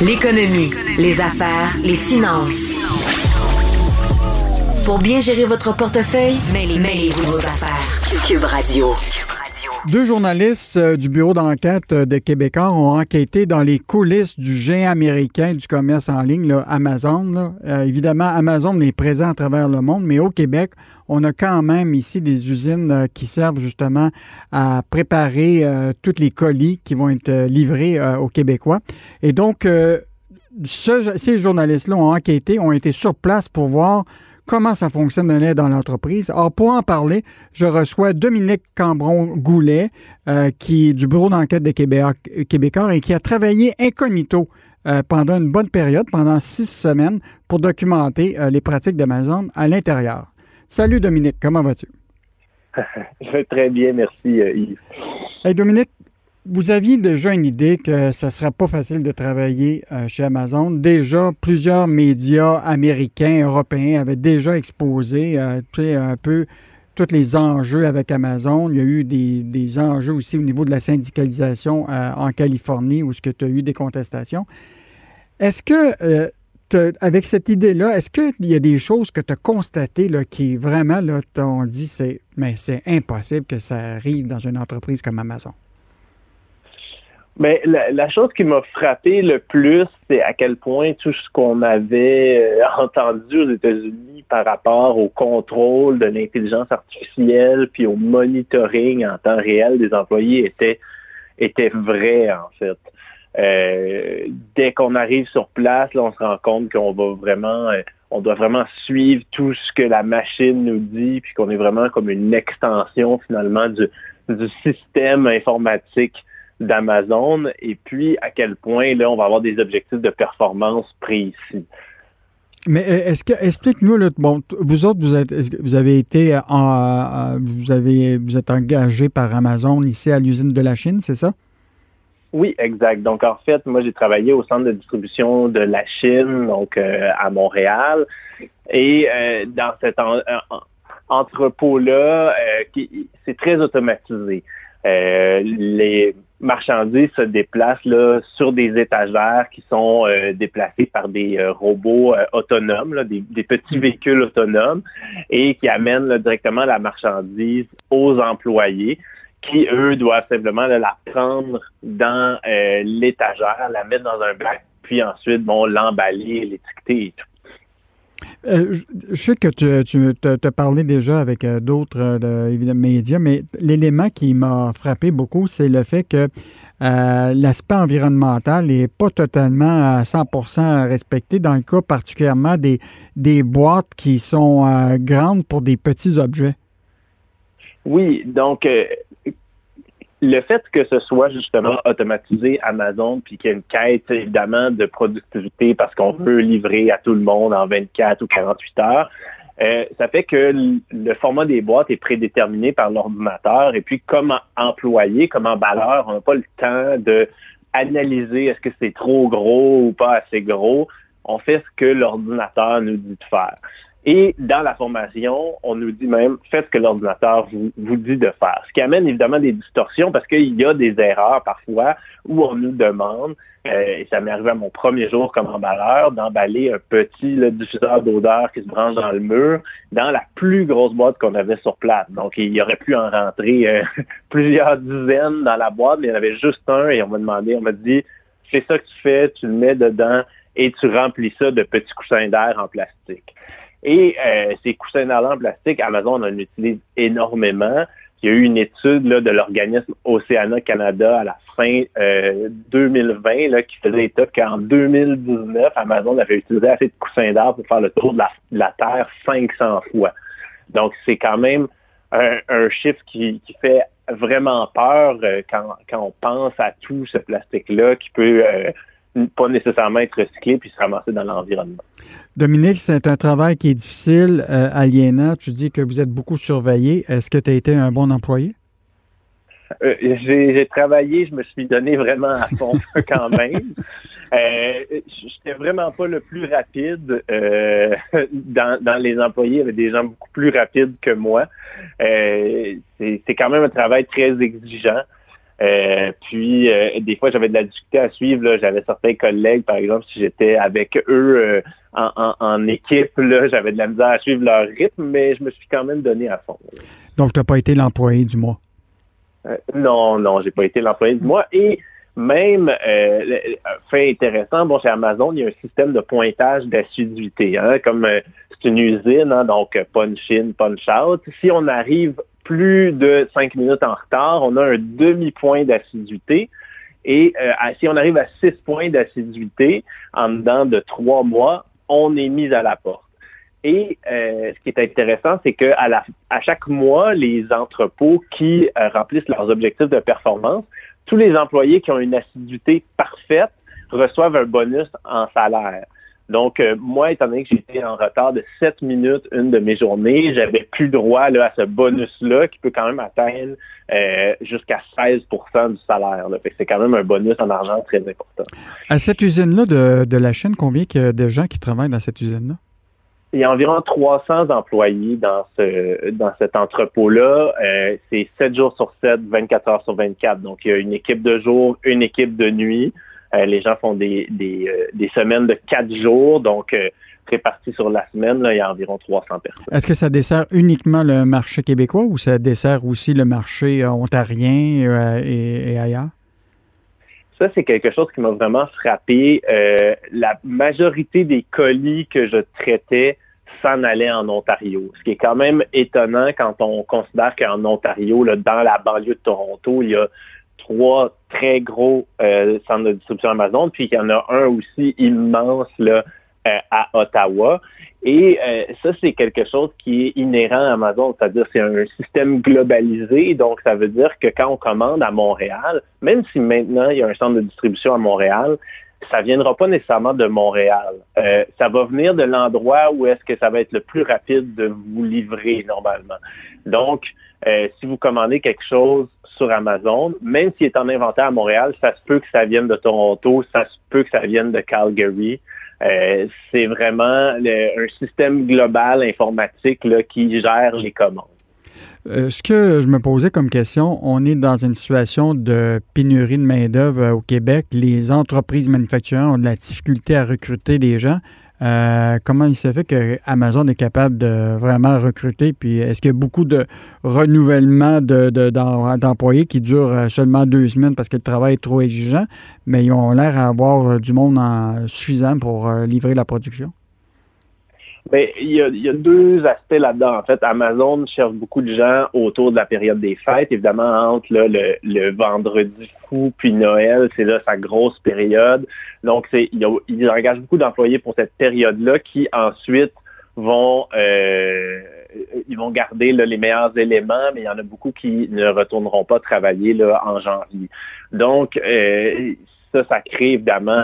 L'économie, les affaires, les finances. Pour bien gérer votre portefeuille, mêlez-vous vos affaires. Cube Radio. Deux journalistes euh, du bureau d'enquête euh, de Québécois ont enquêté dans les coulisses du géant américain du commerce en ligne, Amazon. Euh, évidemment, Amazon est présent à travers le monde, mais au Québec, on a quand même ici des usines qui servent justement à préparer tous les colis qui vont être livrés aux Québécois. Et donc, ces journalistes-là ont enquêté, ont été sur place pour voir comment ça fonctionne dans l'entreprise? Alors, pour en parler, je reçois Dominique Cambron-Goulet, euh, qui est du bureau d'enquête des Québécois et qui a travaillé incognito euh, pendant une bonne période, pendant six semaines, pour documenter euh, les pratiques d'Amazon à l'intérieur. Salut Dominique, comment vas-tu? Je vais très bien, merci Yves. Hey Dominique, vous aviez déjà une idée que ça ne serait pas facile de travailler euh, chez Amazon? Déjà, plusieurs médias américains, européens avaient déjà exposé euh, un peu tous les enjeux avec Amazon. Il y a eu des, enjeux aussi au niveau de la syndicalisation euh, en Californie où tu as eu des contestations. Est-ce que, avec cette idée-là, est-ce qu'il y a des choses que tu as constatées là, qui vraiment t'ont dit c'est mais c'est impossible que ça arrive dans une entreprise comme Amazon? Mais la, chose qui m'a frappé le plus, c'est à quel point tout ce qu'on avait euh, entendu aux États-Unis par rapport au contrôle de l'intelligence artificielle puis au monitoring en temps réel des employés était, était vrai, en fait. Euh, dès qu'on arrive sur place, là, on se rend compte qu'on va vraiment, euh, on doit vraiment suivre tout ce que la machine nous dit, puis qu'on est vraiment comme une extension finalement du, du système informatique d'Amazon et puis à quel point là on va avoir des objectifs de performance précis. Mais euh, est-ce que explique-nous bon vous autres vous êtes vous avez été euh, en, euh, vous avez vous êtes engagé par Amazon ici à l'usine de la Chine, c'est ça? Oui, exact. Donc, en fait, moi, j'ai travaillé au centre de distribution de la Chine, donc à Montréal. Et dans cet entrepôt-là, c'est très automatisé. les marchandises se déplacent là, sur des étagères qui sont euh, déplacées par des euh, robots euh, autonomes, des, petits mm. véhicules autonomes, et qui amènent directement la marchandise aux employés qui, eux, doivent simplement la prendre dans l'étagère, la mettre dans un bac, puis ensuite, bon, l'emballer, l'étiqueter et tout. Euh, je sais que tu, tu parlé déjà avec euh, d'autres euh, médias, mais l'élément qui m'a frappé beaucoup, c'est le fait que l'aspect environnemental n'est pas totalement à 100 respecté dans le cas particulièrement des boîtes qui sont grandes pour des petits objets. Oui, donc le fait que ce soit justement automatisé Amazon, puis qu'il y ait une quête évidemment de productivité parce qu'on veut livrer à tout le monde en 24 ou 48 heures, euh, ça fait que le format des boîtes est prédéterminé par l'ordinateur et puis comme employé, comme emballeur, on n'a pas le temps de analyser est-ce que c'est trop gros ou pas assez gros. On fait ce que l'ordinateur nous dit de faire. Et dans la formation, on nous dit même, faites ce que l'ordinateur vous, dit de faire. Ce qui amène évidemment des distorsions parce qu'il y a des erreurs parfois où on nous demande, euh, et ça m'est arrivé à mon premier jour comme emballeur, d'emballer un petit diffuseur d'odeur qui se branche dans le mur dans la plus grosse boîte qu'on avait sur place. Donc, il y aurait pu en rentrer euh, plusieurs dizaines dans la boîte, mais il y en avait juste un et on m'a demandé, on m'a dit, c'est ça que tu fais, tu le mets dedans et tu remplis ça de petits coussins d'air en plastique. Et euh, ces coussins d'allant en plastique, Amazon en utilise énormément. Il y a eu une étude de l'organisme Oceana Canada à la fin 2020 euh, là, qui faisait état qu'en 2019, Amazon avait utilisé assez de coussins d'air pour faire le tour de la, Terre 500 fois. Donc, c'est quand même un, chiffre qui, fait vraiment peur euh, quand, quand, on pense à tout ce plastique-là qui peut pas nécessairement être recyclé puis se ramasser dans l'environnement. Dominique, c'est un travail qui est difficile, euh, aliénant. Tu dis que vous êtes beaucoup surveillé. Est-ce que tu as été un bon employé? Euh, j'ai travaillé, je me suis donné vraiment à fond quand même. Euh, J'étais vraiment pas le plus rapide. Euh, dans, dans, les employés, il y avait des gens beaucoup plus rapides que moi. C'est quand même un travail très exigeant. Euh, puis des fois, j'avais de la difficulté à suivre. J'avais certains collègues, par exemple, si j'étais avec eux en, équipe, j'avais de la misère à suivre leur rythme, mais je me suis quand même donné à fond. Donc, tu n'as pas été l'employé du mois? non, non, j'ai pas été l'employé du mois. Et même, euh, fait intéressant, bon, chez Amazon, il y a un système de pointage d'assiduité. Hein, comme euh, c'est une usine, hein, donc punch in, punch out. Si on arrive plus de cinq minutes en retard, on a un demi-point d'assiduité. Et euh, si on arrive à six points d'assiduité en dedans de trois mois, on est mis à la porte. Et ce qui est intéressant, c'est qu'à à chaque mois, les entrepôts qui remplissent leurs objectifs de performance tous les employés qui ont une assiduité parfaite reçoivent un bonus en salaire. Donc, euh, moi, étant donné que j'étais en retard de 7 minutes une de mes journées, j'avais plus droit à ce bonus-là qui peut quand même atteindre euh, jusqu'à 16% du salaire. c'est quand même un bonus en argent très important. À cette usine-là de, de, la chaîne, combien il y a de gens qui travaillent dans cette usine-là? Il y a environ 300 employés dans ce dans cet entrepôt-là. Euh, c'est 7 jours sur 7, 24 heures sur 24. Donc, il y a une équipe de jour, une équipe de nuit. Euh, les gens font des, des, euh, des, semaines de 4 jours. Donc, répartis sur la semaine, là, il y a environ 300 personnes. Est-ce que ça dessert uniquement le marché québécois ou ça dessert aussi le marché ontarien et, et ailleurs? Ça, c'est quelque chose qui m'a vraiment frappé. Euh, la majorité des colis que je traitais s'en allaient en Ontario, ce qui est quand même étonnant quand on considère qu'en Ontario, là, dans la banlieue de Toronto, il y a trois très gros euh, centres de distribution Amazon, puis il y en a un aussi immense là, euh, à Ottawa. Et euh, ça, c'est quelque chose qui est inhérent à Amazon, c'est-à-dire c'est un système globalisé. Donc, ça veut dire que quand on commande à Montréal, même si maintenant il y a un centre de distribution à Montréal, ça viendra pas nécessairement de Montréal. Euh, ça va venir de l'endroit où est-ce que ça va être le plus rapide de vous livrer normalement. Donc, si vous commandez quelque chose sur Amazon, même s'il est en inventaire à Montréal, ça se peut que ça vienne de Toronto, ça se peut que ça vienne de Calgary. Euh, c'est vraiment un système global informatique là, qui gère les commandes. Euh, ce que je me posais comme question, on est dans une situation de pénurie de main-d'œuvre euh, au Québec. Les entreprises manufacturières ont de la difficulté à recruter des gens. Euh, comment il se fait que Amazon est capable de vraiment recruter? Puis est-ce qu'il y a beaucoup de renouvellement d'employés qui durent seulement deux semaines parce que le travail est trop exigeant, mais ils ont l'air d'avoir du monde suffisant pour livrer la production? Bien, il, y a, deux aspects là-dedans. En fait, Amazon cherche beaucoup de gens autour de la période des fêtes. Évidemment, entre le, vendredi fou puis Noël, c'est là sa grosse période. Donc, ils engagent beaucoup d'employés pour cette période-là qui ensuite vont euh, ils vont garder les meilleurs éléments, mais il y en a beaucoup qui ne retourneront pas travailler là, en janvier. Donc, euh, ça, ça crée évidemment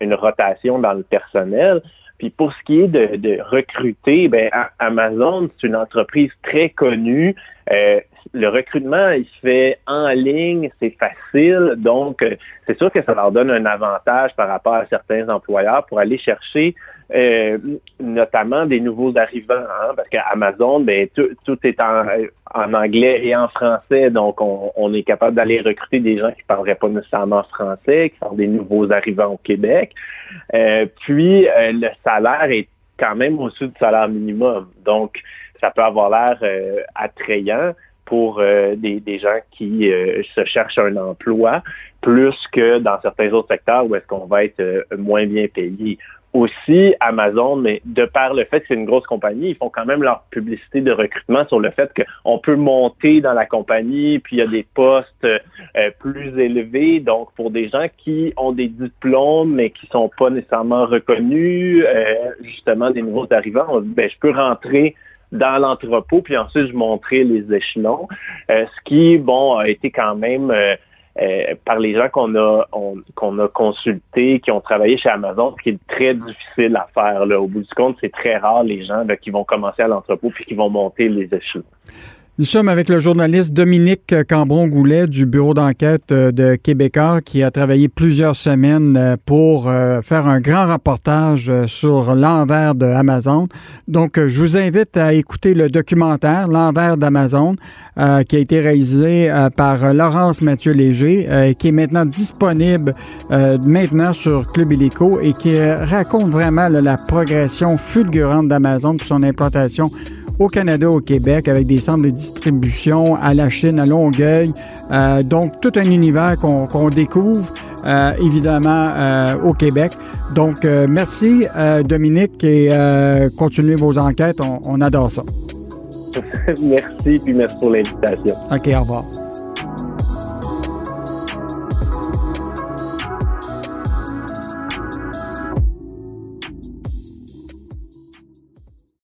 une rotation dans le personnel. Puis pour ce qui est de, recruter, ben, Amazon, c'est une entreprise très connue. Euh, le recrutement, il se fait en ligne, c'est facile. Donc, euh, c'est sûr que ça leur donne un avantage par rapport à certains employeurs pour aller chercher euh, notamment des nouveaux arrivants, hein, parce qu'Amazon, ben, tout, est en, anglais et en français, donc on, est capable d'aller recruter des gens qui ne parleraient pas nécessairement français, qui sont des nouveaux arrivants au Québec. Euh, puis, euh, le salaire est quand même au-dessus du salaire minimum, donc ça peut avoir l'air attrayant pour des, des, gens qui se cherchent un emploi, plus que dans certains autres secteurs où est-ce qu'on va être moins bien payé aussi Amazon, mais de par le fait que c'est une grosse compagnie, ils font quand même leur publicité de recrutement sur le fait qu'on peut monter dans la compagnie, puis il y a des postes euh, plus élevés. Donc, pour des gens qui ont des diplômes, mais qui sont pas nécessairement reconnus, euh, justement des nouveaux arrivants, ben, je peux rentrer dans l'entrepôt, puis ensuite je montrer les échelons. Euh, ce qui, bon, a été quand même euh, par les gens qu'on a qu'on a consultés, qui ont travaillé chez Amazon, ce qui est très difficile à faire. Là. Au bout du compte, c'est très rare les gens qui vont commencer à l'entrepôt puis qui vont monter les échelons. Nous sommes avec le journaliste Dominique Cambron-Goulet du bureau d'enquête euh, de Québécois qui a travaillé plusieurs semaines euh, pour euh, faire un grand reportage sur l'envers de Amazon. Donc, je vous invite à écouter le documentaire L'envers d'Amazon qui a été réalisé par Laurence Mathieu Léger et qui est maintenant disponible maintenant sur Club Illico et qui raconte vraiment la progression fulgurante d'Amazon pour son implantation au Canada, au Québec, avec des centres de distribution à la Chine, à Longueuil. Euh, donc, tout un univers qu'on découvre, euh, évidemment, euh, au Québec. Donc, merci, Dominique, et continuez vos enquêtes. On, on adore ça. merci, puis merci pour l'invitation. OK, au revoir.